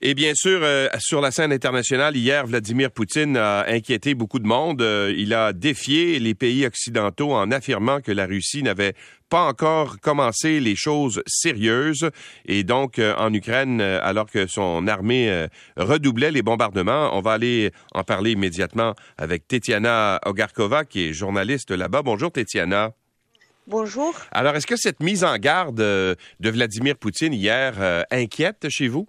Et bien sûr, euh, sur la scène internationale, hier, Vladimir Poutine a inquiété beaucoup de monde. Euh, il a défié les pays occidentaux en affirmant que la Russie n'avait pas encore commencé les choses sérieuses. Et donc, euh, en Ukraine, alors que son armée redoublait les bombardements, on va aller en parler immédiatement avec Tetiana Ogarkova, qui est journaliste là-bas. Bonjour, Tetiana. Bonjour. Alors, est-ce que cette mise en garde de Vladimir Poutine hier inquiète chez vous?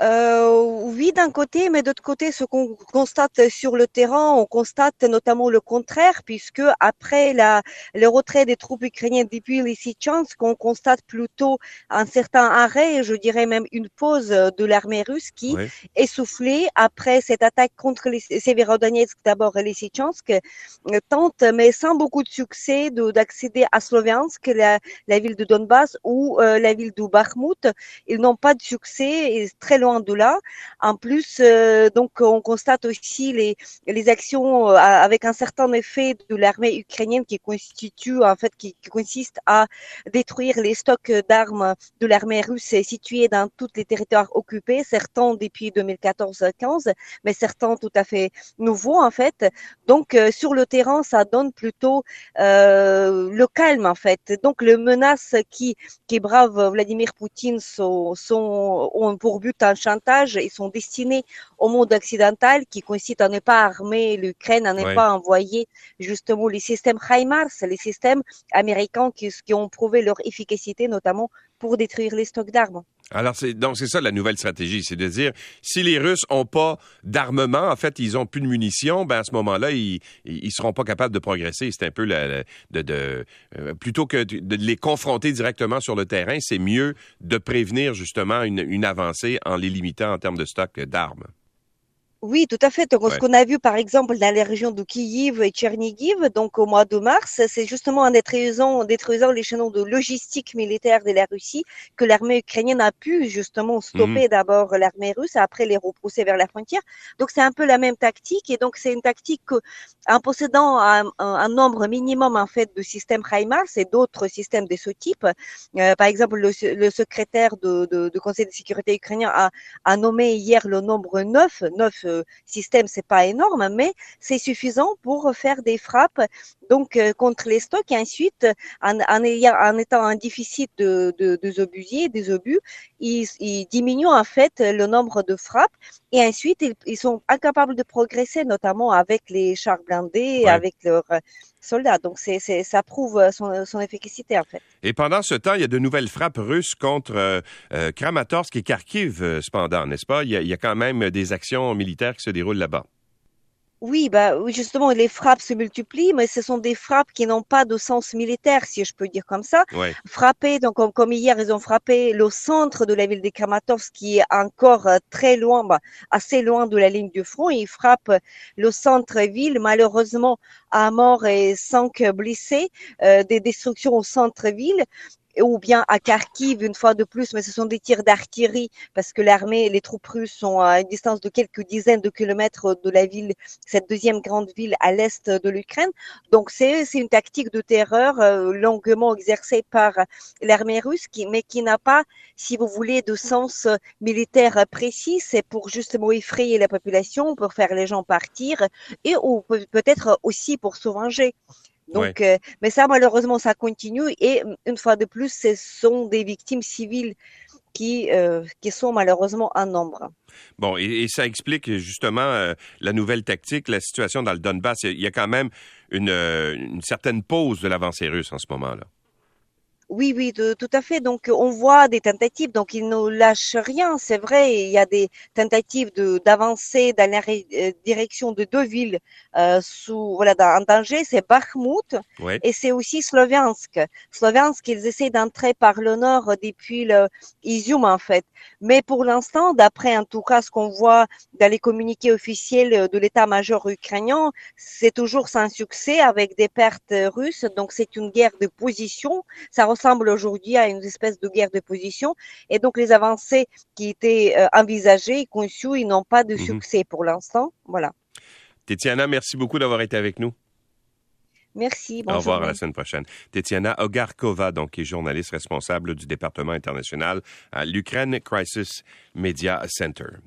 oui, d'un côté, mais d'autre côté, ce qu'on constate sur le terrain, on constate notamment le contraire, puisque après la, le retrait des troupes ukrainiennes depuis Lysychansk, on constate plutôt un certain arrêt, je dirais même une pause de l'armée russe qui, est soufflée après cette attaque contre les Severodonetsk d'abord et Lysychansk, tente, mais sans beaucoup de succès, d'accéder à Sloviansk, la, la, ville de Donbass ou euh, la ville de Bakhmut. Ils n'ont pas de succès et très loin de là. En plus, euh, donc on constate aussi les, les actions euh, avec un certain effet de l'armée ukrainienne qui constitue en fait qui, consiste à détruire les stocks d'armes de l'armée russe situés dans tous les territoires occupés, certains depuis 2014-15, mais certains tout à fait nouveaux en fait. Donc euh, sur le terrain, ça donne plutôt le calme en fait. Donc les menaces qui qui bravent Vladimir Poutine sont, ont pour but un chantage, ils sont destinés au monde occidental qui consiste à ne pas armer l'Ukraine, à ne pas envoyer justement les systèmes HIMARS, les systèmes américains qui, qui ont prouvé leur efficacité, notamment détruire les stocks d'armes. Alors, c'est, donc, c'est ça la nouvelle stratégie, c'est de dire, si les Russes ont pas d'armement, en fait, ils ont plus de munitions, ben, à ce moment-là, ils, ils seront pas capables de progresser. C'est un peu euh, plutôt que de les confronter directement sur le terrain, c'est mieux de prévenir, justement, une, une avancée en les limitant en termes de stock d'armes. Oui, tout à fait. Donc, ce qu'on a vu, par exemple, dans les régions de Kiev et Tchernigiv, donc au mois de mars, c'est justement en détruisant, détruisant les chaînons de logistique militaire de la Russie que l'armée ukrainienne a pu justement stopper mhm. d'abord l'armée russe, après les repousser vers la frontière. Donc, c'est un peu la même tactique. Et donc, c'est une tactique en possédant un, nombre minimum, en fait, de systèmes HIMARS et d'autres systèmes de ce type. Euh, par exemple, le, secrétaire de, de, Conseil de sécurité ukrainien a, a nommé hier le nombre 9, 9 système, c'est pas énorme, mais c'est suffisant pour faire des frappes donc euh, contre les stocks et ensuite en, ayant, en étant un déficit de, de, de obusiers, des obus, ils, ils, diminuent en fait le nombre de frappes et ensuite ils, ils sont incapables de progresser, notamment avec les chars blindés, avec leurs soldats. Donc c'est, ça prouve son, son, efficacité en fait. Et pendant ce temps, il y a de nouvelles frappes russes contre euh, euh Kramatorsk et Kharkiv, euh, cependant, n'est-ce pas? Il y, a, il y a quand même des actions militaires qui se déroulent là-bas. Oui, bah, justement, les frappes se multiplient, mais ce sont des frappes qui n'ont pas de sens militaire, si je peux dire comme ça. Frapper, donc comme, hier, ils ont frappé le centre de la ville de Kramatorsk, qui est encore euh, très loin, bah, assez loin de la ligne du front. Ils frappent le centre-ville, malheureusement, à mort et cinq blessés, euh, des destructions au centre-ville ou bien à Kharkiv une fois de plus, mais ce sont des tirs d'artillerie parce que l'armée, les troupes russes sont à une distance de quelques dizaines de kilomètres de la ville, cette deuxième grande ville à l'est de l'Ukraine. Donc c'est une tactique de terreur euh, longuement exercée par l'armée russe, qui, mais qui n'a pas, si vous voulez, de sens militaire précis. C'est pour justement effrayer la population, pour faire les gens partir et ou peut-être aussi pour se venger. Donc, euh, mais ça, malheureusement, ça continue. Et une fois de plus, ce sont des victimes civiles qui, euh, qui sont malheureusement en nombre. Bon, et, ça explique justement euh, la nouvelle tactique, la situation dans le Donbass. Il y a quand même une, une certaine pause de l'avancée russe en ce moment-là. Oui, oui, tout à fait. Donc, on voit des tentatives. Donc, ils ne lâchent rien. C'est vrai, il y a des tentatives de d'avancer dans la euh, direction de deux villes euh, sous voilà en danger. C'est Bakhmut et c'est aussi Sloviansk. Sloviansk, ils essaient d'entrer par le nord depuis le Izium en fait. Mais pour l'instant, d'après en tout cas ce qu'on voit dans les communiqués officiels de l'état-major ukrainien, c'est toujours sans succès avec des pertes russes. Donc, c'est une guerre de position. Ça ressemble aujourd'hui à une espèce de guerre de position. Et donc, les avancées qui étaient euh, envisagées, conçues, ils n'ont pas de mhm. succès pour l'instant. Voilà. Tetiana, merci beaucoup d'avoir été avec nous. Merci. Au revoir à la semaine prochaine. Tetiana Ogarkova, donc, qui est journaliste responsable du département international à l'Ukraine Crisis Media Center.